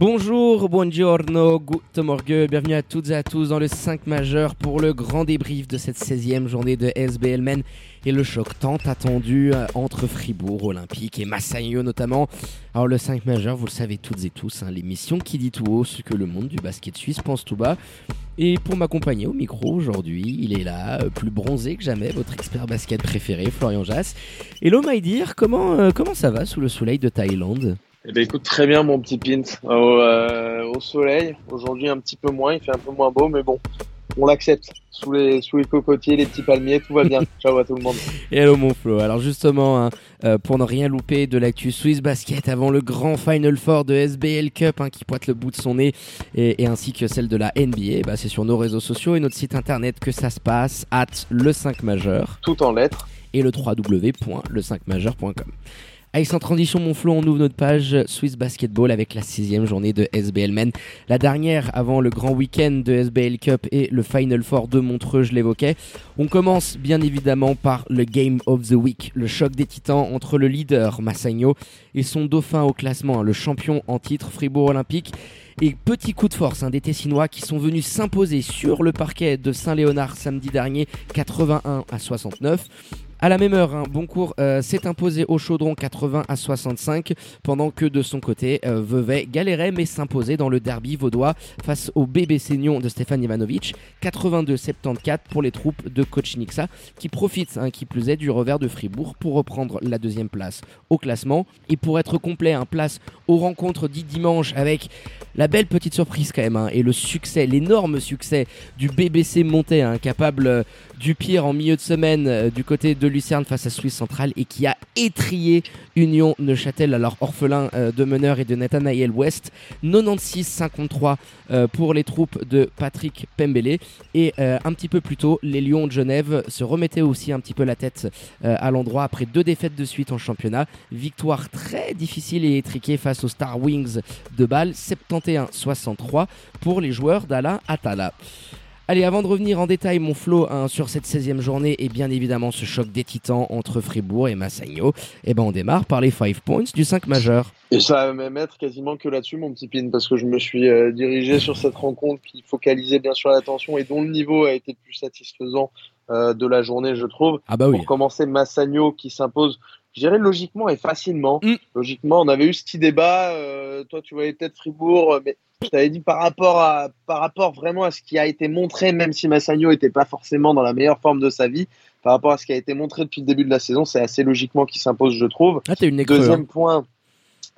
Bonjour, buongiorno, guten morgue, bienvenue à toutes et à tous dans le 5 majeur pour le grand débrief de cette 16e journée de SBL Men et le choc tant attendu euh, entre Fribourg Olympique et Massagno notamment. Alors le 5 majeur, vous le savez toutes et tous, hein, l'émission qui dit tout haut ce que le monde du basket suisse pense tout bas. Et pour m'accompagner au micro aujourd'hui, il est là, euh, plus bronzé que jamais, votre expert basket préféré, Florian Jass. Hello dire comment, euh, comment ça va sous le soleil de Thaïlande? Eh ben, écoute, très bien mon petit Pint. Au, euh, au soleil, aujourd'hui un petit peu moins, il fait un peu moins beau, mais bon, on l'accepte. Sous les, sous les cocotiers, les petits palmiers, tout va bien. Ciao à tout le monde. Et hello mon Flo. Alors justement, hein, euh, pour ne rien louper de l'actu Swiss Basket avant le grand Final Four de SBL Cup hein, qui pointe le bout de son nez et, et ainsi que celle de la NBA, bah, c'est sur nos réseaux sociaux et notre site internet que ça se passe, at le 5 majeur. Tout en lettres. Et le www.le5majeur.com. Allez, sans transition, mon flot, on ouvre notre page Swiss Basketball avec la sixième journée de SBL Men. La dernière avant le grand week-end de SBL Cup et le Final Four de Montreux, je l'évoquais. On commence bien évidemment par le Game of the Week, le choc des titans entre le leader Massagno et son dauphin au classement, le champion en titre Fribourg Olympique. Et petit coup de force hein, des Tessinois qui sont venus s'imposer sur le parquet de Saint-Léonard samedi dernier, 81 à 69. À la même heure, un Boncourt euh, s'est imposé au Chaudron 80 à 65, pendant que de son côté, euh, Vevey galérait mais s'imposait dans le derby vaudois face au bébé Seignon de Stéphane Ivanovic, 82-74 pour les troupes de coach Nixa, qui profitent, hein, qui plus est, du revers de Fribourg pour reprendre la deuxième place au classement. Et pour être complet, un place aux rencontres dit dimanche avec la belle petite surprise quand même, hein, et le succès, l'énorme succès du BBC Monté, hein, capable euh, du pire en milieu de semaine du côté de Lucerne face à Suisse Centrale et qui a étrié Union Neuchâtel, alors orphelin euh, de meneur et de Nathanael West. 96-53 euh, pour les troupes de Patrick Pembele. Et euh, un petit peu plus tôt, les Lions de Genève se remettaient aussi un petit peu la tête à l'endroit après deux défaites de suite en championnat. Victoire très difficile et étriquée face aux Star Wings de Bâle, 71-63 pour les joueurs d'Alain Atala. Allez, avant de revenir en détail, mon flow hein, sur cette 16e journée et bien évidemment ce choc des titans entre Fribourg et Massagno, eh ben on démarre par les 5 points du 5 majeur. Et ça va même être quasiment que là-dessus, mon petit pin, parce que je me suis euh, dirigé sur cette rencontre qui focalisait bien sûr l'attention et dont le niveau a été plus satisfaisant euh, de la journée, je trouve. Ah bah oui. Pour commencer, Massagno qui s'impose je dirais logiquement et facilement. Mm. Logiquement, on avait eu ce petit débat. euh, toi, tu voyais peut-être Fribourg, mais je t'avais dit par rapport à, par rapport vraiment à ce qui a été montré, même si Massagno n'était pas forcément dans la meilleure forme de sa vie, par rapport à ce qui a été montré depuis le début de la saison, c'est assez logiquement qu'il s'impose, je trouve. Ah, une. Deuxième point,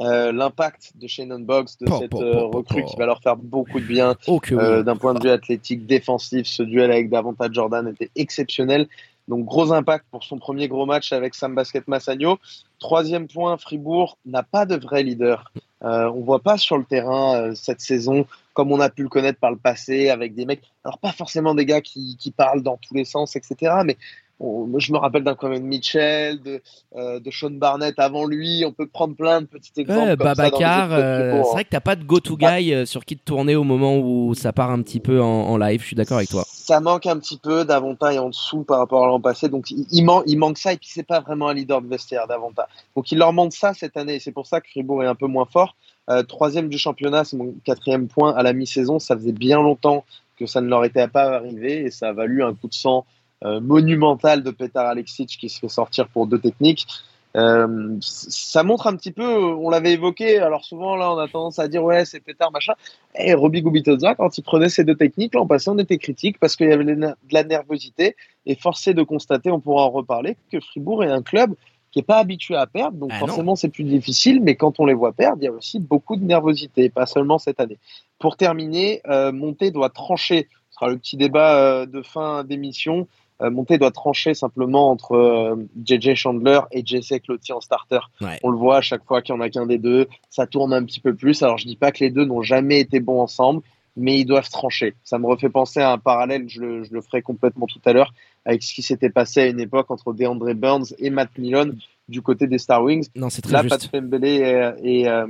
euh, l'impact de Shannon Boggs, de cette euh, recrue qui va leur faire beaucoup de bien Oh oui. euh, d'un point de vue athlétique, défensif. Ce duel avec Davantage Jordan était exceptionnel. Donc gros impact pour son premier gros match avec Sam Basket Massagno. Troisième point, Fribourg n'a pas de vrai leader. Euh, on voit pas sur le terrain euh, cette saison comme on a pu le connaître par le passé avec des mecs. Alors pas forcément des gars qui, qui parlent dans tous les sens, etc. Mais on- je me rappelle d'un Mitchell, de, euh, de Sean Barnett avant lui. On peut prendre plein de petits exemples. Ouais, comme Babacar, euh, c'est hein. vrai que t'as pas de go-to guy euh, sur qui te tourner au moment où ça part un petit peu en, en live, je suis d'accord avec toi. Ça manque un petit peu d'Avonta et en dessous par rapport à l'an passé. Donc il, il, man- il manque ça et puis c'est pas vraiment un leader de vestiaire d'Avonta. Donc il leur manque ça cette année c'est pour ça que Fribourg est un peu moins fort. Euh, troisième du championnat, c'est mon quatrième point à la mi-saison. Ça faisait bien longtemps que ça ne leur était pas arrivé et ça a valu un coup de sang euh, monumental de Petar Alexic qui se fait sortir pour deux techniques. Euh, ça montre un petit peu, on l'avait évoqué, alors souvent là on a tendance à dire ouais c'est pétard machin, et Roby Gubitoza quand il prenait ces deux techniques l'an passé on était critique parce qu'il y avait de la nervosité. Et forcé de constater, on pourra en reparler, que Fribourg est un club qui est pas habitué à perdre, donc Ah forcément c'est plus difficile, mais quand on les voit perdre, il y a aussi beaucoup de nervosité, pas seulement cette année. Pour terminer, euh, Monté doit trancher, ce sera le petit débat euh, de fin d'émission, Monté doit trancher simplement entre JJ Chandler et Jesse Cloutier en starter. On le voit à chaque fois qu'il n'y en a qu'un des deux, ça tourne un petit peu plus. Alors je dis pas que les deux n'ont jamais été bons ensemble, mais ils doivent trancher. Ça me refait penser à un parallèle, je le, je le ferai complètement tout à l'heure, avec ce qui s'était passé à une époque entre DeAndre Burns et Matt Milon du côté des Star Wings. Non, c'est très Là, juste. Pat Pembele et, et, euh,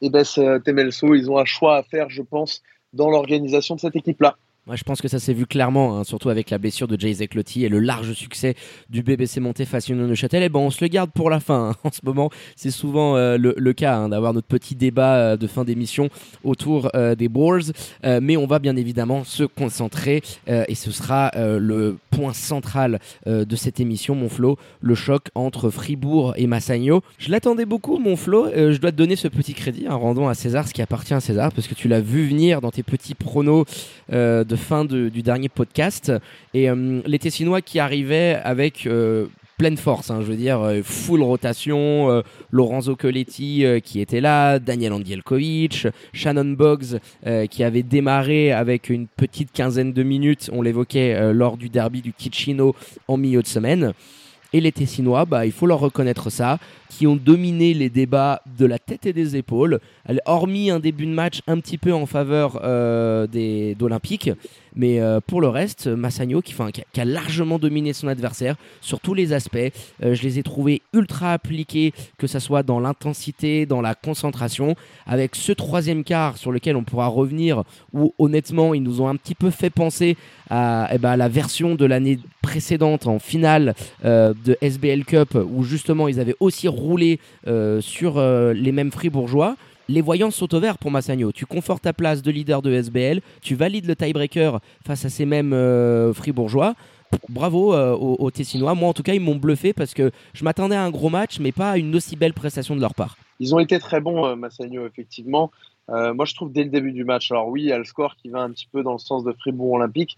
et Bess Temelso, ils ont un choix à faire, je pense, dans l'organisation de cette équipe-là. Je pense que ça s'est vu clairement, hein, surtout avec la blessure de Jay Zeklotti et le large succès du BBC monté face à Neuchâtel. Et bon, on se le garde pour la fin. Hein. En ce moment, c'est souvent euh, le, cas hein, d'avoir notre petit débat euh, de fin d'émission autour euh, des. Euh, mais on va bien évidemment se concentrer et ce sera le point central de cette émission, mon Flo, le choc entre Fribourg et Massagno. Je l'attendais beaucoup, mon Flo. je dois te donner ce petit crédit, rendons à César ce qui appartient à César, parce que tu l'as vu venir dans tes petits pronos de fin du dernier podcast. Et euh, les Tessinois qui arrivaient avec euh, pleine force, hein, je veux dire, euh, full rotation, Lorenzo Coletti qui était là, Daniel Andielkovic, Shannon Boggs qui avait démarré avec une petite quinzaine de minutes, on l'évoquait lors du derby du Ticino en milieu de semaine. Et les Tessinois, bah, il faut leur reconnaître ça, qui ont dominé les débats de la tête et des épaules, hormis un début de match un petit peu en faveur euh, d'Olympique. Mais euh, pour le reste, Massagno qui, qui, qui, a largement dominé son adversaire sur tous les aspects. Euh, je les ai trouvés ultra appliqués, que ce soit dans l'intensité, dans la concentration. Avec ce troisième quart sur lequel on pourra revenir, où honnêtement ils nous ont un petit peu fait penser à, eh ben, la version de l'année précédente en finale de SBL Cup, où justement ils avaient aussi roulé euh, sur euh, les mêmes fribourgeois les voyants sont au pour Massagno. Tu confortes ta place de leader de SBL, tu valides le tiebreaker face à ces mêmes euh, fribourgeois. Bravo aux, Tessinois. Moi, en tout cas, ils m'ont bluffé parce que je m'attendais à un gros match, mais pas à une aussi belle prestation de leur part. Ils ont été très bons, euh, Massagno, effectivement. Moi, je trouve dès le début du match, alors oui, il y a le score qui va un petit peu dans le sens de Fribourg Olympique,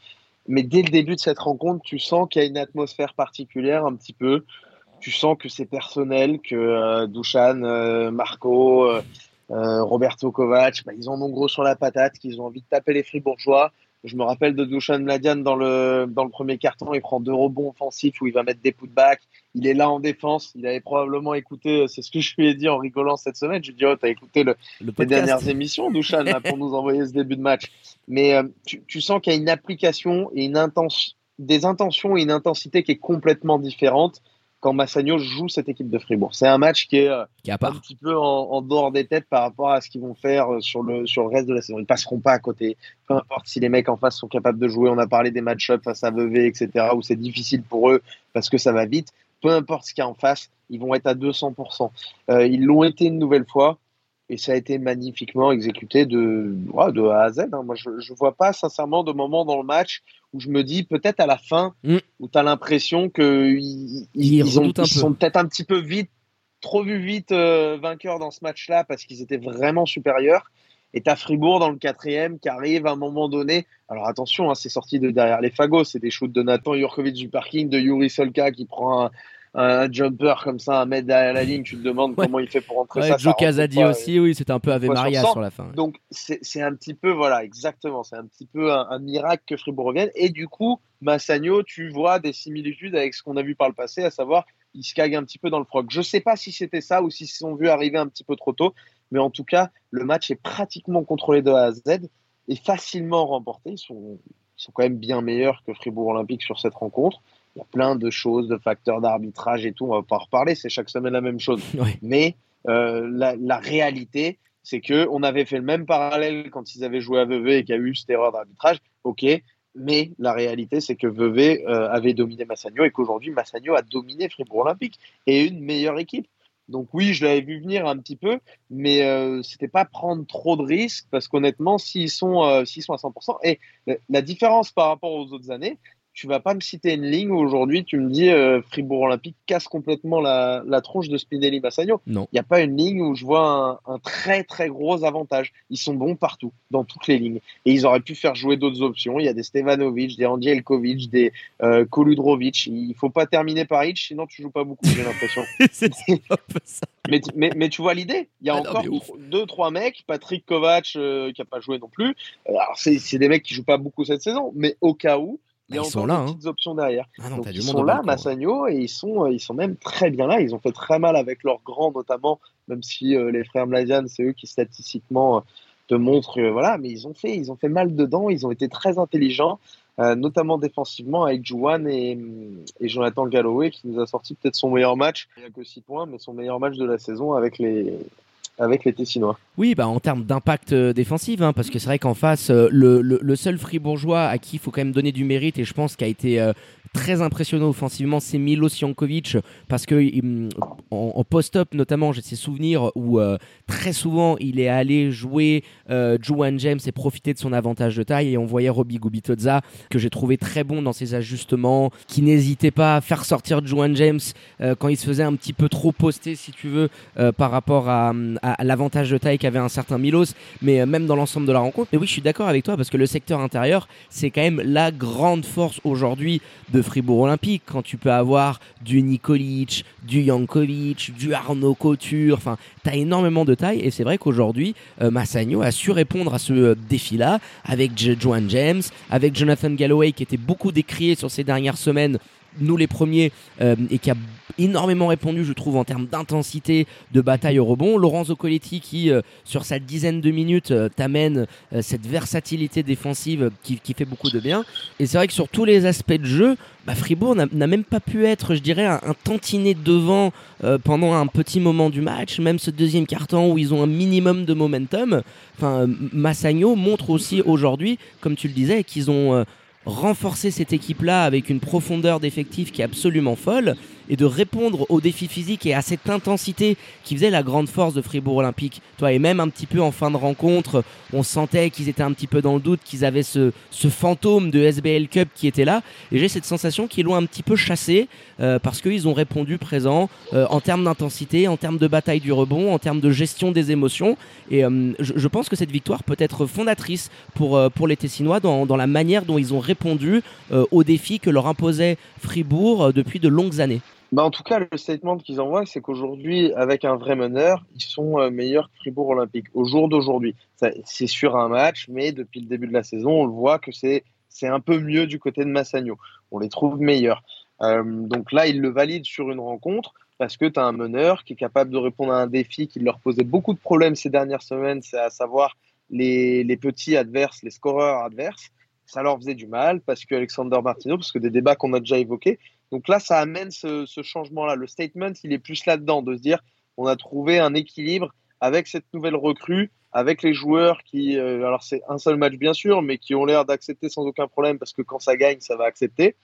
mais dès le début de cette rencontre, tu sens qu'il y a une atmosphère particulière un petit peu. Tu sens que c'est personnel, que euh, Dushan, Marco, euh, Roberto Kovac, bah, ils en ont gros sur la patate, qu'ils ont envie de taper les fribourgeois. Je me rappelle de Dusan Mladian dans le, dans le premier carton, il prend deux rebonds offensifs où il va mettre des putbacks. Il est là en défense. Il avait probablement écouté, c'est ce que je lui ai dit en rigolant cette semaine. Je lui ai dit, oh, t'as écouté le, le les dernières émissions, Dusan, là, pour nous envoyer ce début de match. Mais euh, tu, tu, sens qu'il y a une application et une intention, des intentions et une intensité qui est complètement différente quand Massagno joue cette équipe de Fribourg. C'est un match qui est, euh, qui est un petit peu en, en, dehors des têtes par rapport à ce qu'ils vont faire euh, sur le, sur le reste de la saison. Ils passeront pas à côté. Peu importe si les mecs en face sont capables de jouer. On a parlé des match-ups face à Vevey, etc., où c'est difficile pour eux parce que ça va vite. Peu importe ce qu'il y a en face, ils vont être à 200%. Euh, ils l'ont été une nouvelle fois et ça a été magnifiquement exécuté de, de A à Z. Hein. Moi, je ne vois pas sincèrement de moment dans le match où je me dis peut-être à la fin mm. où tu as l'impression qu'ils ils, ils, ont, ils sont peut-être un petit peu vite, trop vu vite euh, vainqueurs dans ce match-là parce qu'ils étaient vraiment supérieurs. Et t'as Fribourg dans le quatrième qui arrive à un moment donné. Alors attention, hein, c'est sorti de derrière les fagots. C'est des shoots de Nathan Jurkovic du parking, de Yuri Solka qui prend un, un jumper comme ça, un mètre derrière la ligne, tu te demandes ouais. comment il fait pour rentrer ouais, ça. Joe Casadi aussi, oui, c'était un peu Ave Maria sur, sur, la fin. Donc c'est un petit peu, voilà, exactement, c'est un petit peu un, un, miracle que Fribourg revienne. Et du coup, Massagno, tu vois des similitudes avec ce qu'on a vu par le passé, à savoir, il se cague un petit peu dans le froc. Je sais pas si c'était ça ou s'ils se sont vus arriver un petit peu trop tôt, mais en tout cas, le match est pratiquement contrôlé de A à Z et facilement remporté. Ils sont, ils sont quand même bien meilleurs que Fribourg Olympique sur cette rencontre. Il y a plein de choses, de facteurs d'arbitrage et tout. On va pas en reparler. C'est chaque semaine la même chose. Oui. Mais euh, la, la, réalité, c'est que on avait fait le même parallèle quand ils avaient joué à Vevey et qu'il y a eu cette erreur d'arbitrage. Ok. Mais la réalité, c'est que Vevey euh, avait dominé Massagno et qu'aujourd'hui, Massagno a dominé Fribourg Olympique et une meilleure équipe. Donc oui, je l'avais vu venir un petit peu, mais euh, c'était pas prendre trop de risques parce qu'honnêtement, s'ils sont, euh, s'ils sont à 100%, et la différence par rapport aux autres années, tu vas pas me citer une ligne où aujourd'hui tu me dis euh, Fribourg Olympique casse complètement la, la tronche de Spinelli Massagno. Non. Il n'y a pas une ligne où je vois un, un, très très gros avantage. Ils sont bons partout, dans toutes les lignes. Et ils auraient pu faire jouer d'autres options. Il y a des Stevanovic, des Andielkovic, des euh, Koludrovic. Il faut pas terminer par Hitch, sinon tu joues pas beaucoup, j'ai l'impression. mais, mais, mais, tu vois l'idée. Il y a ah encore non, deux, trois mecs. Patrick Kovac, euh, qui a pas joué non plus. Alors c'est des mecs qui jouent pas beaucoup cette saison, mais au cas où, Il y a Bah, encore sont là, des hein. petites options derrière. Ah non, Donc, ils sont là, Massagno, et ils sont, ils sont même très bien là. Ils ont fait très mal avec leurs grands, notamment, même si euh, les frères Mlazian, c'est eux qui statistiquement euh, te montrent, euh, voilà, mais ils ont fait, ils ont fait mal dedans. Ils ont été très intelligents, euh, notamment défensivement avec Juan et, et Jonathan Galloway qui nous a sorti peut-être son meilleur match. Il n'y a que 6 points, mais son meilleur match de la saison avec les, avec les Tessinois. Oui, bah en termes d'impact euh, défensif, hein, parce que c'est vrai qu'en face, euh, le, le- seul Fribourgeois à qui il faut quand même donner du mérite, et je pense qu'il a été euh, très impressionnant offensivement, c'est Milo Jankovic, parce que il- en, post-up notamment, j'ai ces souvenirs où euh, très souvent il est allé jouer euh, Juwan James et profiter de son avantage de taille, et on voyait Robbie Gubitoza que j'ai trouvé très bon dans ses ajustements, qui n'hésitait pas à faire sortir Juwan James euh, quand il se faisait un petit peu trop poster, si tu veux, euh, par rapport à, à- l'avantage de taille qu'avait un certain Milos, mais même dans l'ensemble de la rencontre. Mais oui, je suis d'accord avec toi parce que le secteur intérieur, c'est quand même la grande force aujourd'hui de Fribourg Olympique. Quand tu peux avoir du Nikolic, du Jankovic, du Arnaud Couture, enfin, t'as énormément de taille et c'est vrai qu'aujourd'hui, euh, Massagno a su répondre à ce euh, défi-là avec Joan James, avec Jonathan Galloway qui était beaucoup décrié sur ces dernières semaines nous les premiers euh, et qui a énormément répondu je trouve en termes d'intensité de bataille au rebond. Lorenzo Coletti qui euh, sur sa dizaine de minutes euh, t'amène euh, cette versatilité défensive qui, qui fait beaucoup de bien. Et c'est vrai que sur tous les aspects de jeu bah, Fribourg n'a même pas pu être je dirais un, tantinet devant euh, pendant un petit moment du match. Même ce deuxième carton où ils ont un minimum de momentum. Enfin euh, Massagno montre aussi aujourd'hui comme tu le disais qu'ils ont euh, renforcer cette équipe-là avec une profondeur d'effectif qui est absolument folle et de répondre aux défis physiques et à cette intensité qui faisait la grande force de Fribourg Olympique. Toi, et même un petit peu en fin de rencontre, on sentait qu'ils étaient un petit peu dans le doute, qu'ils avaient ce, ce fantôme de SBL Cup qui était là. Et j'ai cette sensation qu'ils l'ont un petit peu chassé euh, parce qu'ils ont répondu présent euh, en termes d'intensité, en termes de bataille du rebond, en termes de gestion des émotions. Et euh, je, pense que cette victoire peut être fondatrice pour, pour les Tessinois dans, dans la manière dont ils ont répondu aux défis que leur imposait Fribourg depuis de longues années. Bah en tout cas, le statement qu'ils envoient, c'est qu'aujourd'hui, avec un vrai meneur, ils sont euh, meilleurs que Fribourg Olympique au jour d'aujourd'hui. C'est sur un match, mais depuis le début de la saison, on le voit que c'est c'est un peu mieux du côté de Massagno. On les trouve meilleurs. Euh, donc là, ils le valident sur une rencontre parce que tu as un meneur qui est capable de répondre à un défi qui leur posait beaucoup de problèmes ces dernières semaines, c'est à savoir les, les petits adverses, les scoreurs adverses. Ça leur faisait du mal parce que Alexander Martino, parce que des débats qu'on a déjà évoqués, donc là, ça amène ce, changement-là. Le statement, il est plus là-dedans, de se dire, on a trouvé un équilibre avec cette nouvelle recrue, avec les joueurs qui, euh, alors c'est un seul match bien sûr, mais qui ont l'air d'accepter sans aucun problème parce que quand ça gagne, ça va accepter.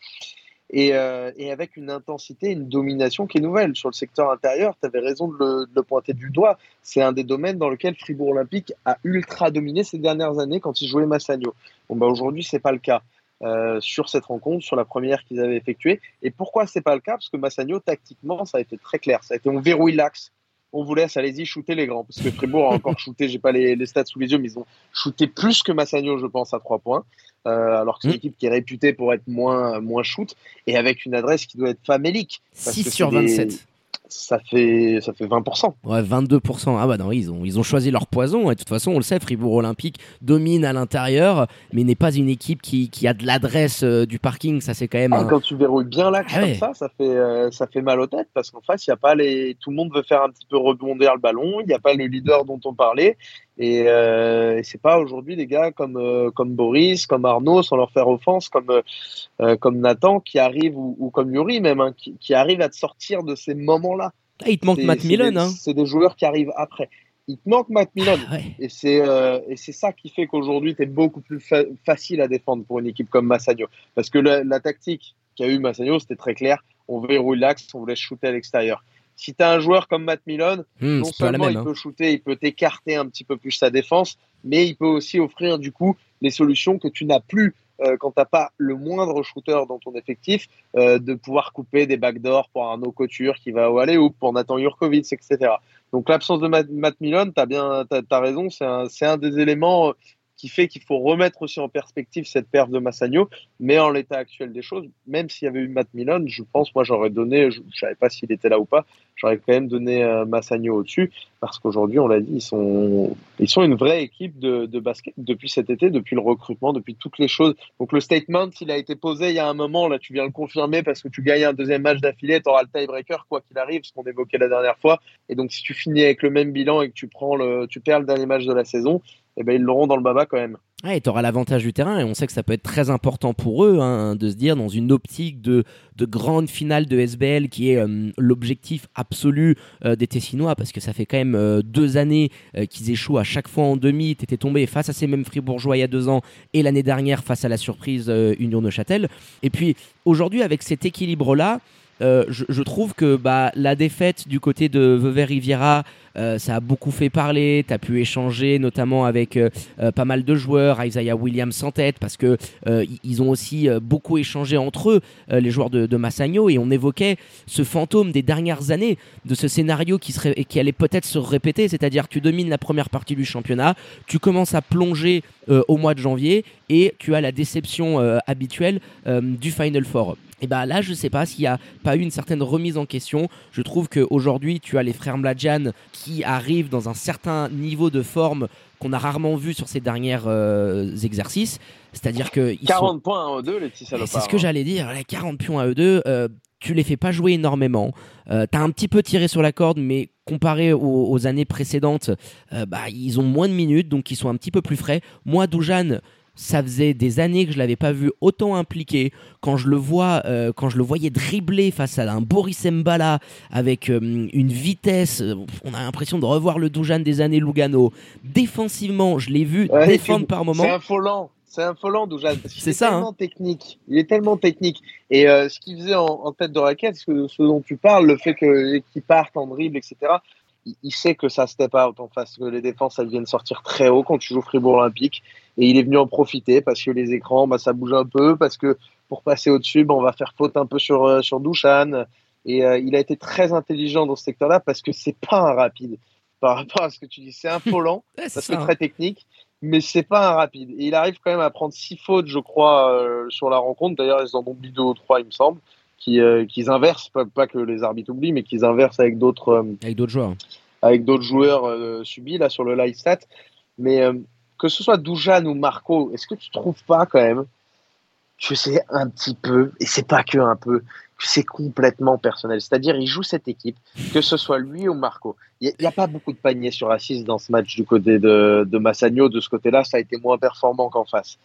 Et, euh, et avec une intensité, une domination qui est nouvelle sur le secteur intérieur. Tu avais raison de le, de le pointer du doigt. C'est un des domaines dans lequel Fribourg Olympique a ultra dominé ces dernières années quand il jouait Massagno. Bon, bah aujourd'hui, c'est pas le cas. Euh, sur cette rencontre, sur la première qu'ils avaient effectuée. Et pourquoi c'est pas le cas? Parce que Massagno, tactiquement, ça a été très clair. Ça a été on verrouille l'axe, on vous laisse, allez-y, shooter les grands. Parce que Fribourg a encore shooté, j'ai pas les, les stats sous les yeux, mais ils ont shooté plus que Massagno, je pense, à trois points. Euh, alors que c'est une Mm. équipe qui est réputée pour être moins, moins shoot et avec une adresse qui doit être famélique. Parce 6 que sur c'est des- 27. Ça fait, ça fait 20%. Ouais, 22%. Ah bah non, ils ont, ils ont choisi leur poison. Et de toute façon, on le sait, Fribourg Olympique domine à l'intérieur, mais n'est pas une équipe qui, qui a de l'adresse euh, du parking. Ça, c'est quand même Ah, un... quand tu verrouilles bien l'axe Ah ouais. comme ça, ça fait, euh, ça fait mal aux têtes parce qu'en face, il y a pas les... tout le monde veut faire un petit peu rebondir le ballon. Il n'y a pas le leader dont on parlait. Et, euh, et c'est pas aujourd'hui des gars comme, euh, comme Boris, comme Arnaud, sans leur faire offense, comme, euh, comme Nathan qui arrive, ou, ou comme Yuri même, hein, qui, qui arrive à te sortir de ces moments-là. Ah, il te manque Matt c'est Millen. des- Hein. C'est des joueurs qui arrivent après. Il te manque Matt Millen. Ah ouais. Et c'est euh, et c'est ça qui fait qu'aujourd'hui, tu es beaucoup plus fa- facile à défendre pour une équipe comme Massagno. Parce que la, la tactique qu'a eu Massagno, c'était très clair. On verrouille l'axe, on vous laisse shooter à l'extérieur. Si tu as un joueur comme Matt Millen, Hmm, non seulement même. il hein. peut shooter, il peut t'écarter un petit peu plus sa défense, mais il peut aussi offrir du coup les solutions que tu n'as plus euh, quand tu n'as pas le moindre shooter dans ton effectif, euh, de pouvoir couper des backdoors pour Arnaud Couture qui va au aller ou pour Nathan Jurkovic, etc. Donc l'absence de Matt, Matt Millen, tu as bien t'as, t'as raison, c'est un, c'est un des éléments qui fait qu'il faut remettre aussi en perspective cette perte de Massagno. Mais en l'état actuel des choses, même s'il y avait eu Matt Milon, je pense, moi, j'aurais donné, je ne savais pas s'il était là ou pas, j'aurais quand même donné euh, Massagno au-dessus, parce qu'aujourd'hui, on l'a dit, ils sont, ils sont une vraie équipe de, de, basket depuis cet été, depuis le recrutement, depuis toutes les choses. Donc le statement, il a été posé il y a un moment, là, tu viens le confirmer, parce que tu gagnes un deuxième match d'affilée, tu auras le tiebreaker, quoi qu'il arrive, ce qu'on évoquait la dernière fois. Et donc, si tu finis avec le même bilan et que tu, prends le, tu perds le dernier match de la saison, eh ben, ils l'auront dans le baba quand même. Ouais, tu auras l'avantage du terrain et on sait que ça peut être très important pour eux hein, de se dire dans une optique de, de grande finale de SBL qui est euh, l'objectif absolu euh, des Tessinois parce que ça fait quand même euh, deux années qu'ils échouent à chaque fois en demi. Tu étais tombé face à ces mêmes Fribourgeois il y a deux ans et l'année dernière face à la surprise Union de Châtel. Et puis aujourd'hui avec cet équilibre-là, euh, je, trouve que bah, la défaite du côté de Vevey Riviera, euh, ça a beaucoup fait parler. Tu as pu échanger notamment avec euh, pas mal de joueurs, Isaiah Williams en tête, parce que ils ont aussi beaucoup échangé entre eux, les joueurs de, Massagno, et on évoquait ce fantôme des dernières années, de ce scénario qui, qui allait peut-être se répéter, c'est-à-dire tu domines la première partie du championnat, tu commences à plonger au mois de janvier, et tu as la déception habituelle du Final Four. Et bah là, je sais pas s'il n'y a pas eu une certaine remise en question. Je trouve qu'aujourd'hui, tu as les frères Mladjan qui arrivent dans un certain niveau de forme qu'on a rarement vu sur ces derniers euh, exercices. C'est-à-dire que. 40 points à eux 2 les petits salopards. C'est ce que hein. j'allais dire. Les 40 points à eux 2 euh, tu les fais pas jouer énormément. Euh, tu as un petit peu tiré sur la corde, mais comparé aux, années précédentes, bah, ils ont moins de minutes, donc ils sont un petit peu plus frais. Moi, Doujan, ça faisait des années que je l'avais pas vu autant impliqué. Quand je le vois, euh, quand je le voyais dribbler face à un Boris Mbala avec euh, une vitesse, euh, on a l'impression de revoir le Doujan des années Lugano. Défensivement, je l'ai vu défendre par moment. C'est affolant. C'est Doujan. C'est ça. Tellement hein. technique. Il est tellement technique. Et ce qu'il faisait en, tête de raquette, ce, ce, dont tu parles, le fait qu'il parte en dribble, etc il sait que ça step out en face, que les défenses elles viennent sortir très haut quand tu joues Fribourg Olympique. Et il est venu en profiter parce que les écrans, bah, ça bouge un peu, parce que pour passer au-dessus, bah, on va faire faute un peu sur, euh, sur Douchan. Et euh, il a été très intelligent dans ce secteur-là parce que c'est pas un rapide par rapport à ce que tu dis. C'est un faux lent, parce que très technique, mais c'est pas un rapide. Et il arrive quand même à prendre six fautes, je crois, euh, sur la rencontre. D'ailleurs, ils en ont mis deux ou trois, il me semble qui euh, qu'ils inversent, pas, pas, que les arbitres oublient, mais qu'ils inversent avec d'autres euh, avec d'autres joueurs, avec d'autres joueurs euh, subis là sur le live stat. Mais que ce soit Doujan ou Marco, est-ce que tu trouves pas quand même que c'est un petit peu, et c'est pas que un peu, que c'est complètement personnel. C'est-à-dire, il joue cette équipe, que ce soit lui ou Marco. Il n'y a, pas beaucoup de paniers sur Assis dans ce match du côté de, de Massagno. De ce côté-là, ça a été moins performant qu'en face.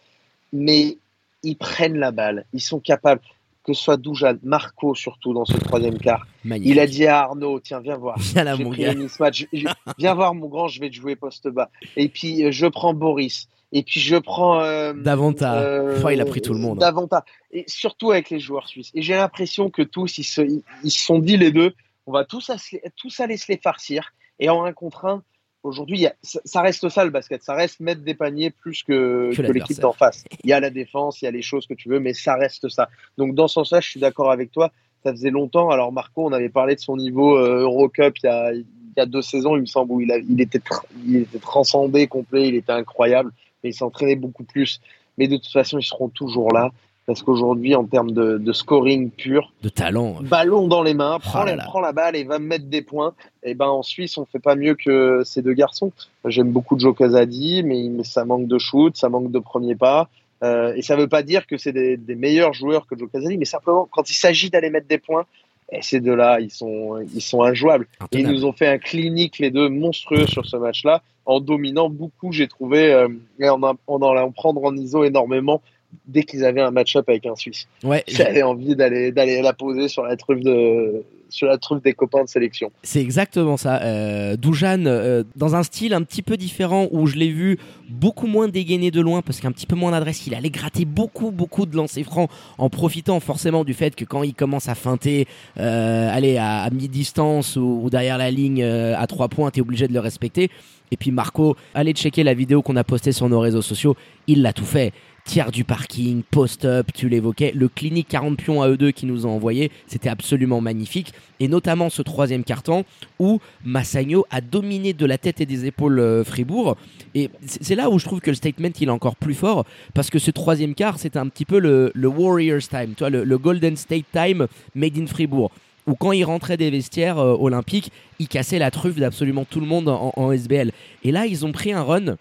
Mais ils prennent la balle, ils sont capables que ce soit Doujan, Marco surtout dans ce troisième quart. Il a dit à Arnaud, tiens, viens voir. Viens, mon Match. viens voir mon grand, je vais te jouer poste bas. Et puis, euh, je prends Boris. Et puis, je prends... Euh, Davanta. Euh, il a pris tout le monde. Davanta. Et surtout avec les joueurs suisses. Et j'ai l'impression que tous, ils se, ils, se sont dit les deux, on va tous, tous aller se les farcir. Et en un contre un, aujourd'hui, ça reste ça le basket. Ça reste mettre des paniers plus que, l'équipe d'en face. Il y a la défense, il y a les choses que tu veux, mais ça reste ça. Donc, dans ce sens-là, je suis d'accord avec toi. Ça faisait longtemps. Alors, Marco, on avait parlé de son niveau euh, Eurocup il y, a, il y a deux saisons, il me semble, où il, a, il, était, il était transcendé, complet, il était incroyable, mais il s'entraînait beaucoup plus. Mais de toute façon, ils seront toujours là. Parce qu'aujourd'hui, en termes de, scoring pur, de talent, ballon dans les mains, prends, oh la balle et va mettre des points. Et ben en Suisse, on fait pas mieux que ces deux garçons. J'aime beaucoup Joe Casadi, mais, ça manque de shoot, ça manque de premier pas. Euh, et ça veut pas dire que c'est des, meilleurs joueurs que Joe Casadi, mais simplement quand il s'agit d'aller mettre des points, et ces deux-là, ils sont, ils sont injouables. Et ils nous ont fait un clinique, les deux, monstrueux sur ce match-là, en dominant beaucoup, j'ai trouvé, euh, et en, en, en, prendre en ISO énormément dès qu'ils avaient un match-up avec un Suisse. Ouais, J'avais envie d'aller d'aller la poser sur la truffe de sur la truffe des copains de sélection. C'est exactement ça. Euh, Doujan, euh, dans un style un petit peu différent où je l'ai vu beaucoup moins dégainé de loin parce qu'un petit peu moins d'adresse, il allait gratter beaucoup beaucoup de lancers francs en profitant forcément du fait que quand il commence à feinter, euh, aller à, mi-distance ou, derrière la ligne euh, à trois points, tu es obligé de le respecter. Et puis Marco, allez checker la vidéo qu'on a postée sur nos réseaux sociaux, il l'a tout fait tiers du parking, post-up, tu l'évoquais, le clinique 40 pions à eux deux qui nous ont envoyé, c'était absolument magnifique. Et notamment ce troisième carton où Massagno a dominé de la tête et des épaules euh, Fribourg. Et c'est là où je trouve que le statement il est encore plus fort parce que ce troisième quart c'était un petit peu le, Warriors time, tu le, Golden State time made in Fribourg où quand il rentrait des vestiaires euh, olympiques, il cassait la truffe d'absolument tout le monde en, SBL. Et là, ils ont pris un run,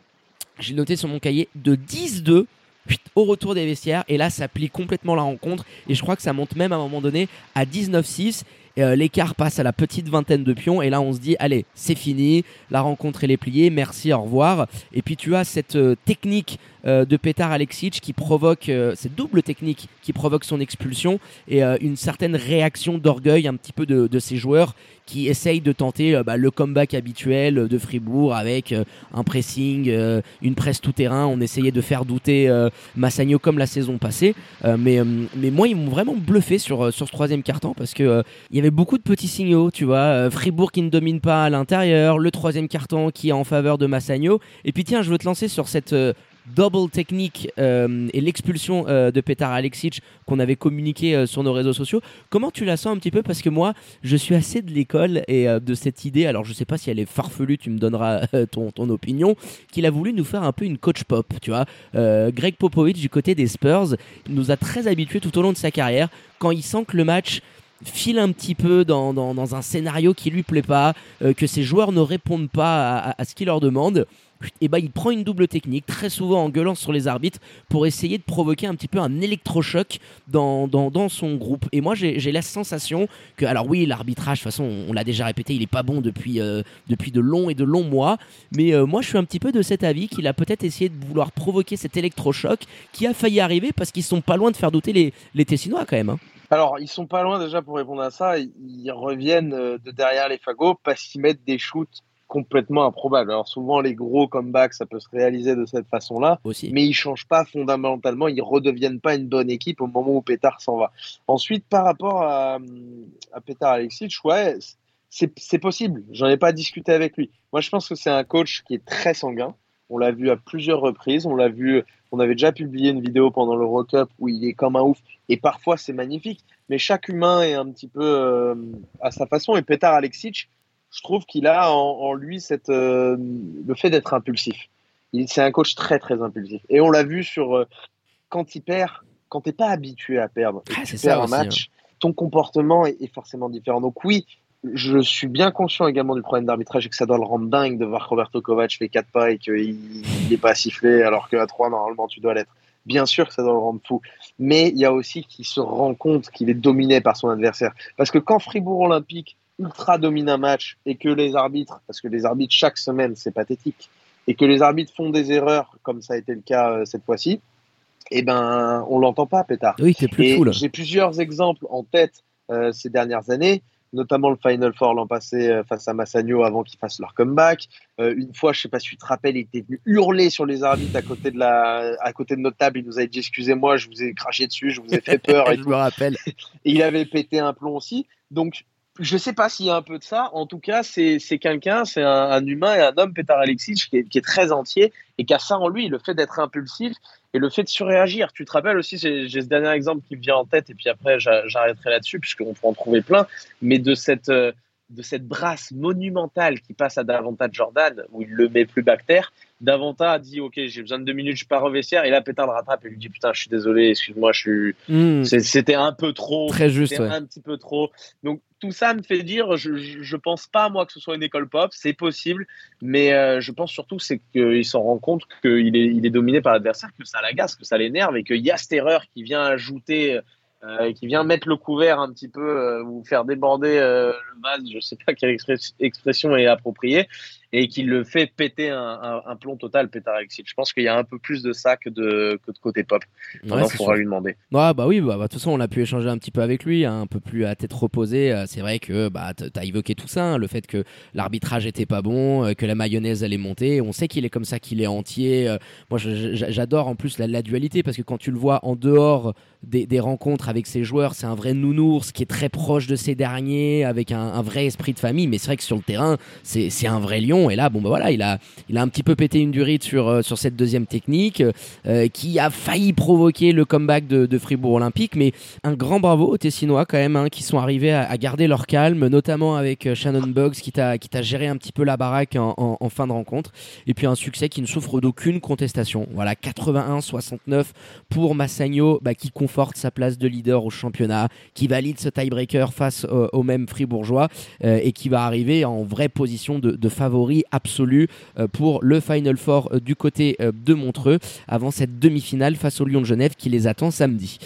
j'ai noté sur mon cahier, de 10-2 au retour des vestiaires. Et là, ça plie complètement la rencontre. Et je crois que ça monte même à un moment donné à 19-6. Euh, l'écart passe à la petite vingtaine de pions et là on se dit allez c'est fini, la rencontre elle est pliée, merci, au revoir. Et puis tu as cette euh, technique de Petar Alexic qui provoque, cette double technique qui provoque son expulsion et une certaine réaction d'orgueil un petit peu de, de ces joueurs qui essayent de tenter bah, le comeback habituel de Fribourg avec un pressing, une presse tout terrain. On essayait de faire douter Massagno comme la saison passée, mais, mais moi ils m'ont vraiment bluffé sur, sur ce troisième carton parce que il y avait beaucoup de petits signaux, tu vois. Euh, Fribourg qui ne domine pas à l'intérieur, le troisième carton qui est en faveur de Massagno. Et puis tiens, je veux te lancer sur cette euh, double technique euh, et l'expulsion de Petar Alexic qu'on avait communiqué sur nos réseaux sociaux. Comment tu la sens un petit peu? Parce que moi, je suis assez de l'école et de cette idée, alors je sais pas si elle est farfelue, tu me donneras ton, ton opinion, qu'il a voulu nous faire un peu une coach pop, tu vois. Greg Popovich du côté des Spurs nous a très habitués tout au long de sa carrière quand il sent que le match file un petit peu dans, dans, un scénario qui lui plaît pas, euh, que ses joueurs ne répondent pas à, ce qu'il leur demande, et bah il prend une double technique, très souvent en gueulant sur les arbitres, pour essayer de provoquer un petit peu un électrochoc dans, dans, son groupe. Et moi j'ai la sensation que, alors oui, l'arbitrage, de toute façon, on, l'a déjà répété, il est pas bon depuis, euh, depuis de longs et de longs mois, mais euh, moi je suis un petit peu de cet avis qu'il a peut-être essayé de vouloir provoquer cet électrochoc qui a failli arriver parce qu'ils sont pas loin de faire douter les, les Tessinois quand même. Hein. Alors, ils sont pas loin déjà pour répondre à ça. Ils reviennent euh, de derrière les fagots parce qu'ils mettent des shoots complètement improbables. Alors souvent les gros comebacks, ça peut se réaliser de cette façon-là, mais ils changent pas fondamentalement, ils redeviennent pas une bonne équipe au moment où Pétard s'en va. Ensuite, par rapport à, à Pétard Alexic, ouais, c'est possible. J'en ai pas discuté avec lui. Moi, je pense que c'est un coach qui est très sanguin. On l'a vu à plusieurs reprises. On l'a vu, on avait déjà publié une vidéo pendant l'Eurocup où il est comme un ouf. Et parfois, c'est magnifique. Mais chaque humain est un petit peu euh, à sa façon. Et Petar Alexic, je trouve qu'il a en, lui cette, euh, le fait d'être impulsif. C'est un coach très, très impulsif. Et on l'a vu sur euh, quand il perd, quand tu n'es pas habitué à perdre, ah, tu perds un match, hein. ton comportement est, est, forcément différent. Donc oui, je suis bien conscient également du problème d'arbitrage et que ça doit le rendre dingue de voir Roberto Kovac fait 4 pas et qu'il n'est pas sifflé alors qu'à 3, normalement, tu dois l'être. Bien sûr que ça doit le rendre fou. Mais il y a aussi qu'il se rend compte qu'il est dominé par son adversaire. Parce que quand Fribourg Olympique ultra domine un match et que les arbitres, parce que les arbitres chaque semaine, c'est pathétique, et que les arbitres font des erreurs, comme ça a été le cas euh, cette fois-ci, eh ben, on l'entend pas, pétard. Oui, c'est plus fou, J'ai plusieurs exemples en tête euh, ces dernières années notamment le Final Four l'an passé euh, face à Massagno avant qu'ils fassent leur comeback. Euh, une fois, je sais pas si tu te rappelles, il était venu hurler sur les arbitres à côté de la, à côté de notre table. Il nous avait dit excusez-moi, je vous ai craché dessus, je vous ai fait peur. et je me rappelle. Et il avait pété un plomb aussi. Donc je sais pas s'il y a un peu de ça. En tout cas, c'est quelqu'un, c'est un, humain et un homme, Petar Alexic, qui est, qui est, très entier et qui a ça en lui, le fait d'être impulsif et le fait de surréagir. Tu te rappelles aussi, j'ai ce dernier exemple qui me vient en tête et puis après j'arrêterai là-dessus puisqu'on peut en trouver plein, mais de cette euh, de cette brasse monumentale qui passe à Davanta Jordan, où il le met plus bactère, Davanta a dit Ok, j'ai besoin de deux minutes, je pars au vestiaire. Et là, Pétard le rattrape et lui dit Putain, je suis désolé, excuse-moi, je suis. Hmm. C'était un peu trop. Très juste. Un petit peu trop. Donc, tout ça me fait dire Je, je, pense pas, moi, que ce soit une école pop. C'est possible. Mais euh, je pense surtout c'est qu'il s'en rend compte qu'il est, il est dominé par l'adversaire, que ça l'agace, que ça l'énerve et qu'il y a cette erreur qui vient ajouter euh, qui vient mettre le couvert un petit peu euh, ou faire déborder euh, le vase, je sais pas quelle expression est appropriée, et qui le fait péter un, un, plomb total, Petar Exit. Je pense qu'il y a un peu plus de ça que de, que de côté pop. Ouais, on pourra lui demander. Ouais, bah oui, bah, bah, de toute façon, on a pu échanger un petit peu avec lui, hein, un peu plus à tête reposée. C'est vrai que bah, tu as évoqué tout ça, hein, le fait que l'arbitrage était pas bon, que la mayonnaise allait monter. On sait qu'il est comme ça, qu'il est entier. moi, j'adore en plus la, la, dualité parce que quand tu le vois en dehors des, des rencontres avec ses joueurs, c'est un vrai nounours qui est très proche de ces derniers, avec un, un vrai esprit de famille. Mais c'est vrai que sur le terrain, c'est un vrai lion Et là, bon, bah voilà, il a, un petit peu pété une durite sur, sur cette deuxième technique qui a failli provoquer le comeback de, Fribourg Olympique. Mais un grand bravo aux Tessinois quand même, hein, qui sont arrivés à, garder leur calme, notamment avec Shannon Buggs qui t'a géré un petit peu la baraque en, fin de rencontre. Et puis un succès qui ne souffre d'aucune contestation. Voilà, 81-69 pour Massagno, bah, qui conforte sa place de leader au championnat, qui valide ce tiebreaker face au, même fribourgeois euh, et qui va arriver en vraie position de, favori absolu euh, pour le Final Four euh, du côté de Montreux avant cette demi-finale face au Lyon de Genève qui les attend samedi.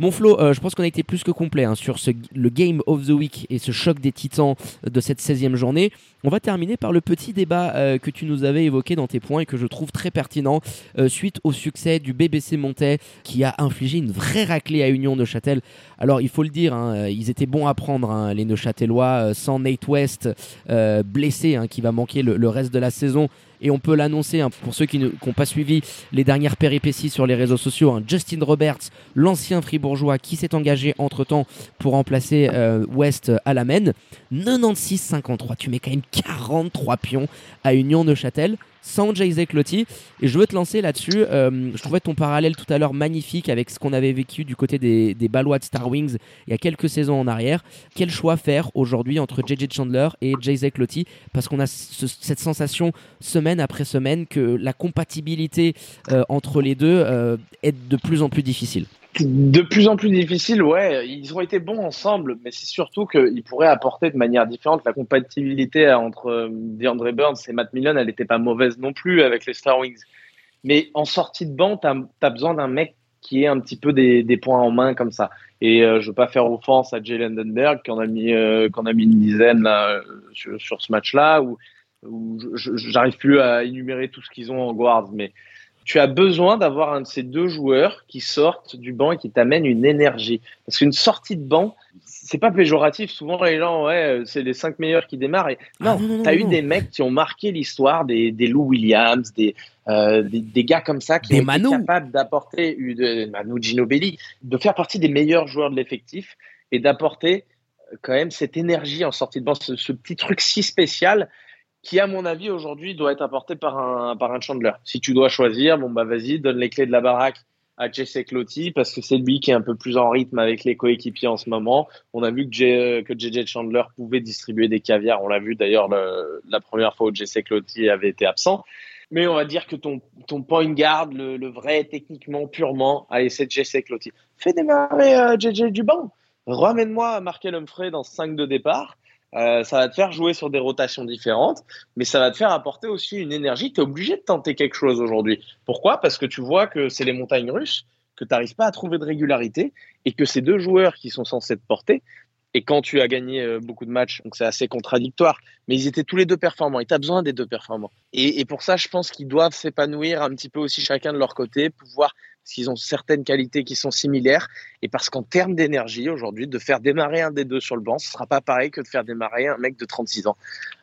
Mon Flo, euh, je pense qu'on a été plus que complet hein, sur le Game of the Week et ce choc des titans de cette 16e journée. On va terminer par le petit débat euh, que tu nous avais évoqué dans tes points et que je trouve très pertinent euh, suite au succès du BBC Montais qui a infligé une vraie raclée à Union de Châtel. Alors il faut le dire, hein, ils étaient bons à prendre, hein, les Neuchâtelois, sans Nate West blessé qui va manquer le, reste de la saison et on peut l'annoncer pour ceux qui n'ont pas suivi les dernières péripéties sur les réseaux sociaux. Justin Roberts, l'ancien fribourgeois qui s'est engagé entre temps pour remplacer euh, West à la main, 96-53. Tu mets quand même 43 pions à Union Neuchâtel sans Jay Cloty. Et je veux te lancer là-dessus. Euh, je trouvais ton parallèle tout à l'heure magnifique avec ce qu'on avait vécu du côté des, des Ballois de Star Wings il y a quelques saisons en arrière. Quel choix faire aujourd'hui entre JJ Chandler et Jay Cloty Parce qu'on a cette sensation semaine après semaine que la compatibilité euh, entre les deux est de plus en plus difficile. De plus en plus difficile, ouais. Ils ont été bons ensemble, mais c'est surtout qu'ils pourraient apporter de manière différente la compatibilité entre euh, DeAndre Burns et Matt Millen. Elle n'était pas mauvaise non plus avec les Star Wings. Mais en sortie de banc, tu as, besoin d'un mec qui ait un petit peu des, points en main comme ça. Et euh, je veux pas faire offense à Jay Landenberg, qui en a mis, euh, a mis une dizaine là, sur, ce match-là, où, j'arrive plus à énumérer tout ce qu'ils ont en guards, mais tu as besoin d'avoir un de ces deux joueurs qui sortent du banc et qui t'amènent une énergie. Parce qu'une sortie de banc, c'est pas péjoratif. Souvent, les gens, ouais, c'est les cinq meilleurs qui démarrent. Et... Ah, non, tu as eu des mecs qui ont marqué l'histoire, des, des Lou Williams, des, euh, des, gars comme ça qui sont capables d'apporter, de, Manu Ginobili, de faire partie des meilleurs joueurs de l'effectif et d'apporter euh, quand même cette énergie en sortie de banc, ce, ce petit truc si spécial qui, à mon avis, aujourd'hui, doit être apporté par un, par un Chandler. Si tu dois choisir, bon, bah, vas-y, donne les clés de la baraque à Jesse Cloty parce que c'est lui qui est un peu plus en rythme avec les coéquipiers en ce moment. On a vu que, J, que JJ Chandler pouvait distribuer des caviars. On l'a vu d'ailleurs la première fois où Jesse Cloty avait été absent. Mais on va dire que ton, ton point guard, le, le vrai, techniquement, purement, allez, c'est Jesse Cloty. Fais démarrer euh, JJ du banc. Ramène-moi Markel Humphrey dans 5 de départ. Euh, ça va te faire jouer sur des rotations différentes, mais ça va te faire apporter aussi une énergie. Tu es obligé de tenter quelque chose aujourd'hui. Pourquoi? Parce que tu vois que c'est les montagnes russes, que tu n'arrives pas à trouver de régularité, et que ces deux joueurs qui sont censés te porter, et quand tu as gagné euh, beaucoup de matchs, donc c'est assez contradictoire, mais ils étaient tous les deux performants, et tu as besoin des deux performants. Et, et pour ça, je pense qu'ils doivent s'épanouir un petit peu aussi chacun de leur côté, pouvoir qu'ils ont certaines qualités qui sont similaires et parce qu'en termes d'énergie aujourd'hui, de faire démarrer un des deux sur le banc, ce sera pas pareil que de faire démarrer un mec de 36 ans.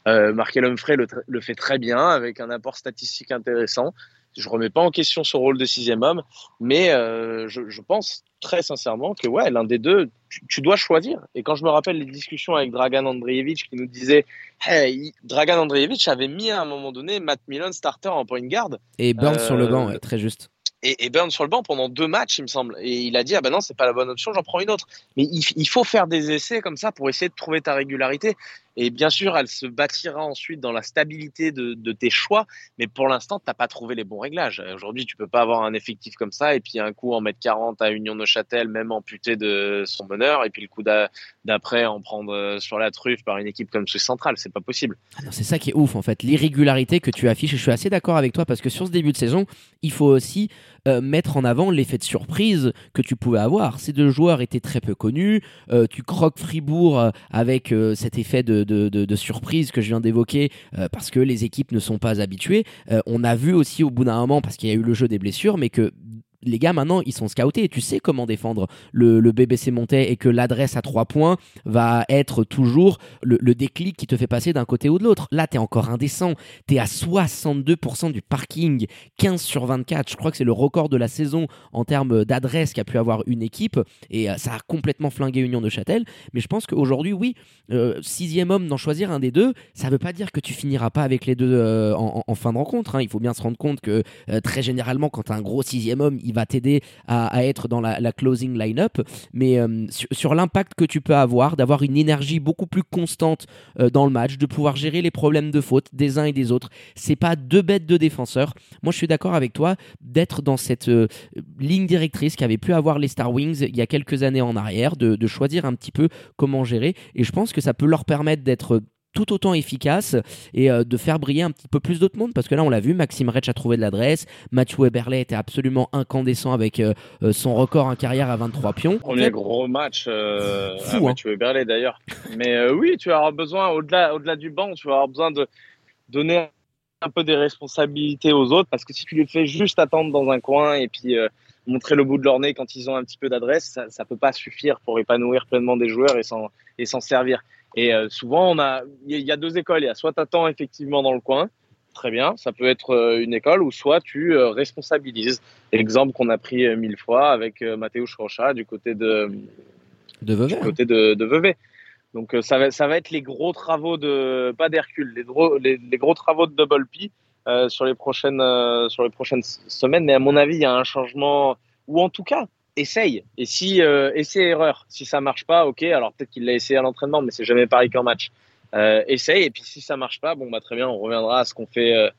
Euh, Markel Humphrey le, le, fait très bien avec un apport statistique intéressant. Je remets pas en question son rôle de sixième homme, mais euh, je, je, pense très sincèrement que ouais, l'un des deux, tu, dois choisir. Et quand je me rappelle les discussions avec Dragan Andreevich qui nous disait, hey, Dragan Andreevich avait mis à un moment donné Matt Millen starter en point guard. Et Burns sur le euh, banc, très juste et, et sur le banc pendant deux matchs, il me semble. Et il a dit ah ben non, c'est pas la bonne option, j'en prends une autre. Mais il, faut faire des essais comme ça pour essayer de trouver ta régularité. Et bien sûr, elle se bâtira ensuite dans la stabilité de, tes choix. Mais pour l'instant, t'as pas trouvé les bons réglages. Aujourd'hui, tu peux pas avoir un effectif comme ça et puis un coup en mettre 40 à Union Neuchâtel, même amputé de son bonheur, et puis le coup d'après en prendre euh, sur la truffe par une équipe comme Swiss Central. C'est pas possible. Ah c'est ça qui est ouf en fait, l'irrégularité que tu affiches. Et je suis assez d'accord avec toi parce que sur ce début de saison, il faut aussi euh, mettre en avant l'effet de surprise que tu pouvais avoir. Ces deux joueurs étaient très peu connus. Euh, tu croques Fribourg euh, avec cet effet de, de, de, surprise que je viens d'évoquer parce que les équipes ne sont pas habituées. on a vu aussi au bout d'un moment, parce qu'il y a eu le jeu des blessures, mais que les gars maintenant ils sont scoutés et tu sais comment défendre le, BBC Montais et que l'adresse à trois points va être toujours le, déclic qui te fait passer d'un côté ou de l'autre. Là, t'es encore indécent. T'es à 62% du parking, 15 sur 24. Je crois que c'est le record de la saison en termes d'adresse qu'a pu avoir une équipe et euh, ça a complètement flingué Union de Châtel. Mais je pense qu'aujourd'hui, oui, euh, sixième homme d'en choisir un des deux, ça veut pas dire que tu finiras pas avec les deux euh, en, fin de rencontre. Hein. Il faut bien se rendre compte que très généralement, quand as un gros sixième homme, il va t'aider à, être dans la, closing line-up. Mais euh, sur, l'impact que tu peux avoir, d'avoir une énergie beaucoup plus constante euh, dans le match, de pouvoir gérer les problèmes de faute des uns et des autres, c'est pas deux bêtes de défenseurs. Moi, je suis d'accord avec toi d'être dans cette euh, ligne directrice qu'avaient pu avoir les Star Wings il y a quelques années en arrière, de choisir un petit peu comment gérer. Et je pense que ça peut leur permettre d'être tout autant efficace et euh, de faire briller un petit peu plus d'autres mondes. Parce que là on l'a vu Maxime Retch a trouvé de l'adresse Mathieu Eberle était absolument incandescent avec euh, son record en carrière à 23 pions. Premier fait, gros match euh, fou, à hein. Mathieu Eberle d'ailleurs. Mais euh, oui tu avoir besoin au-delà au-delà du banc tu avoir besoin de donner un peu des responsabilités aux autres. Parce que si tu les fais juste attendre dans un coin et puis euh, montrer le bout de leur nez quand ils ont un petit peu d'adresse ça, ça peut pas suffire pour épanouir pleinement des joueurs et s'en et s'en servir et euh, souvent, on a, il y a deux écoles. Il y a soit t'attends effectivement dans le coin, très bien, ça peut être euh, une école, ou soit tu euh, responsabilises. Exemple qu'on a pris mille fois avec Mathéo Rocha du côté de, de Vevey. Du côté de, de Vevey. Donc ça va, ça va être les gros travaux de, pas d'Hercule, les, les, les, gros travaux de Double P euh, sur les prochaines, euh, sur les prochaines semaines. Mais à mon avis, il y a un changement, ou en tout cas, essaye. Et si euh, essai erreur, si ça marche pas, ok. Alors peut-être qu'il l'a essayé à l'entraînement, mais c'est jamais pareil qu'en match. Euh, essaye. Et puis si ça marche pas, bon bah très bien, on reviendra à ce qu'on fait, euh,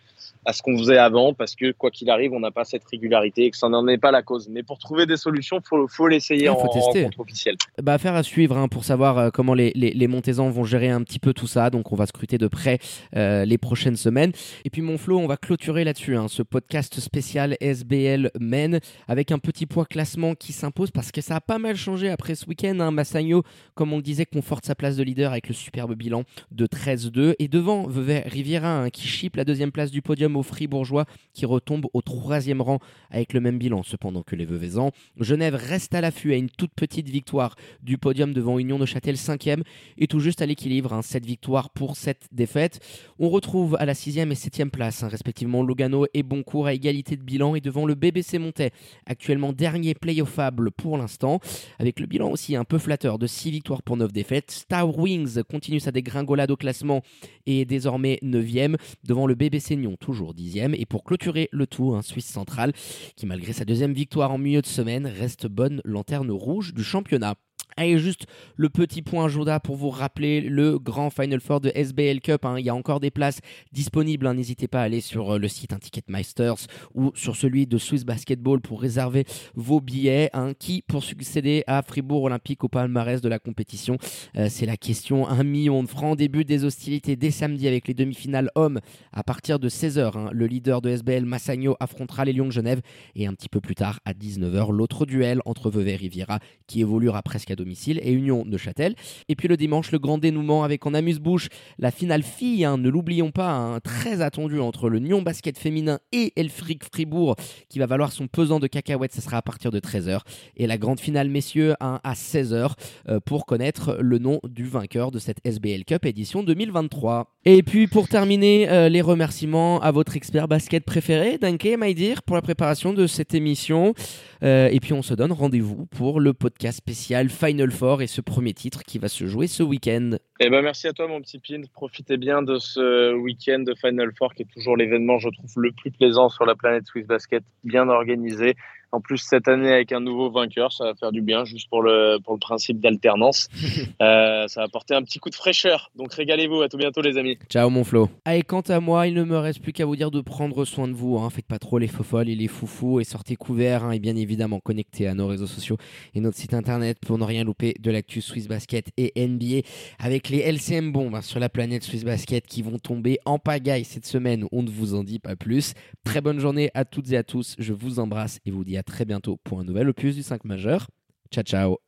à ce qu'on faisait avant, parce que quoi qu'il arrive, on n'a pas cette régularité et que ça n'en est pas la cause. Mais pour trouver des solutions, faut faut l'essayer Ouais, en, tester. rencontre officielle. Bah, affaire à suivre hein, pour savoir euh, comment les, les, les Montezans vont gérer un petit peu tout ça. Donc, on va scruter de près euh, les prochaines semaines. Et puis, mon Flo, on va clôturer là-dessus hein, ce podcast spécial SBL Men avec un petit poids classement qui s'impose parce que ça a pas mal changé après ce week-end. Hein. Massagno, comme on le disait, conforte sa place de leader avec le superbe bilan de 13-2. Et devant, Vevey Riviera hein, qui chipe la deuxième place du podium au Fribourgeois qui retombe au troisième rang avec le même bilan. Cependant que les Vevezans, Genève reste à l'affût à une toute petite victoire du podium devant Union de Châtel 5e et tout juste à l'équilibre, hein, 7 victoires pour 7 défaites. On retrouve à la 6e et 7e place, hein, respectivement Lugano et Boncourt à égalité de bilan et devant le BBC Montais, actuellement dernier playoffable pour l'instant, avec le bilan aussi un peu flatteur de 6 victoires pour 9 défaites. Star Wings continue sa dégringolade au classement est désormais 9e devant le BBC Nyon, toujours 10e. Et pour clôturer le tout, un Suisse central qui malgré sa deuxième victoire en milieu de semaine reste bonne lanterne rouge du championnat. Allez, juste le petit point Joda pour vous rappeler le grand Final Four de SBL Cup. Hein. Il y a encore des places disponibles. Hein. N'hésitez pas à aller sur euh, le site hein, Ticketmeisters ou sur celui de Swiss Basketball pour réserver vos billets. Qui pour succéder à Fribourg Olympique au palmarès de la compétition euh, C'est la question. Un million de francs. Début des hostilités dès samedi avec les demi-finales hommes à partir de 16h. Hein. Le leader de SBL Massagno affrontera les Lions de Genève et un petit peu plus tard à 19h l'autre duel entre Vevey et Riviera qui évoluera presque à domicile et Union de Châtel. Et puis le dimanche, le grand dénouement avec en amuse-bouche la finale fille, hein, ne l'oublions pas, hein, très attendu entre le Nyon basket féminin et Elfric Fribourg qui va valoir son pesant de cacahuètes, ça sera à partir de 13h. Et la grande finale messieurs hein, à 16h euh, pour connaître le nom du vainqueur de cette SBL Cup édition 2023. Et puis pour terminer, euh, les remerciements à votre expert basket préféré, Danke dear, pour la préparation de cette émission. Euh, et puis on se donne rendez-vous pour le podcast spécial Final Four et ce premier titre qui va se jouer ce week-end. Eh ben merci à toi mon petit Pin. Profitez bien de ce week-end de Final Four qui est toujours l'événement, je trouve, le plus plaisant sur la planète Swiss Basket, bien organisé. En plus, cette année, avec un nouveau vainqueur, ça va faire du bien, juste pour le, pour le principe d'alternance. euh, ça va apporter un petit coup de fraîcheur. Donc, régalez-vous. À tout bientôt, les amis. Ciao, mon Flo. Allez, quant à moi, il ne me reste plus qu'à vous dire de prendre soin de vous. Hein. Faites pas trop les fofolles et les foufous et sortez couverts. Hein, et bien évidemment, connectez à nos réseaux sociaux et notre site internet pour ne rien louper de l'actu Swiss Basket et NBA avec les LCM bombes hein, sur la planète Swiss Basket qui vont tomber en pagaille cette semaine. On ne vous en dit pas plus. Très bonne journée à toutes et à tous. Je vous embrasse et vous dis à très bientôt pour un nouvel opus du 5 majeur. Ciao ciao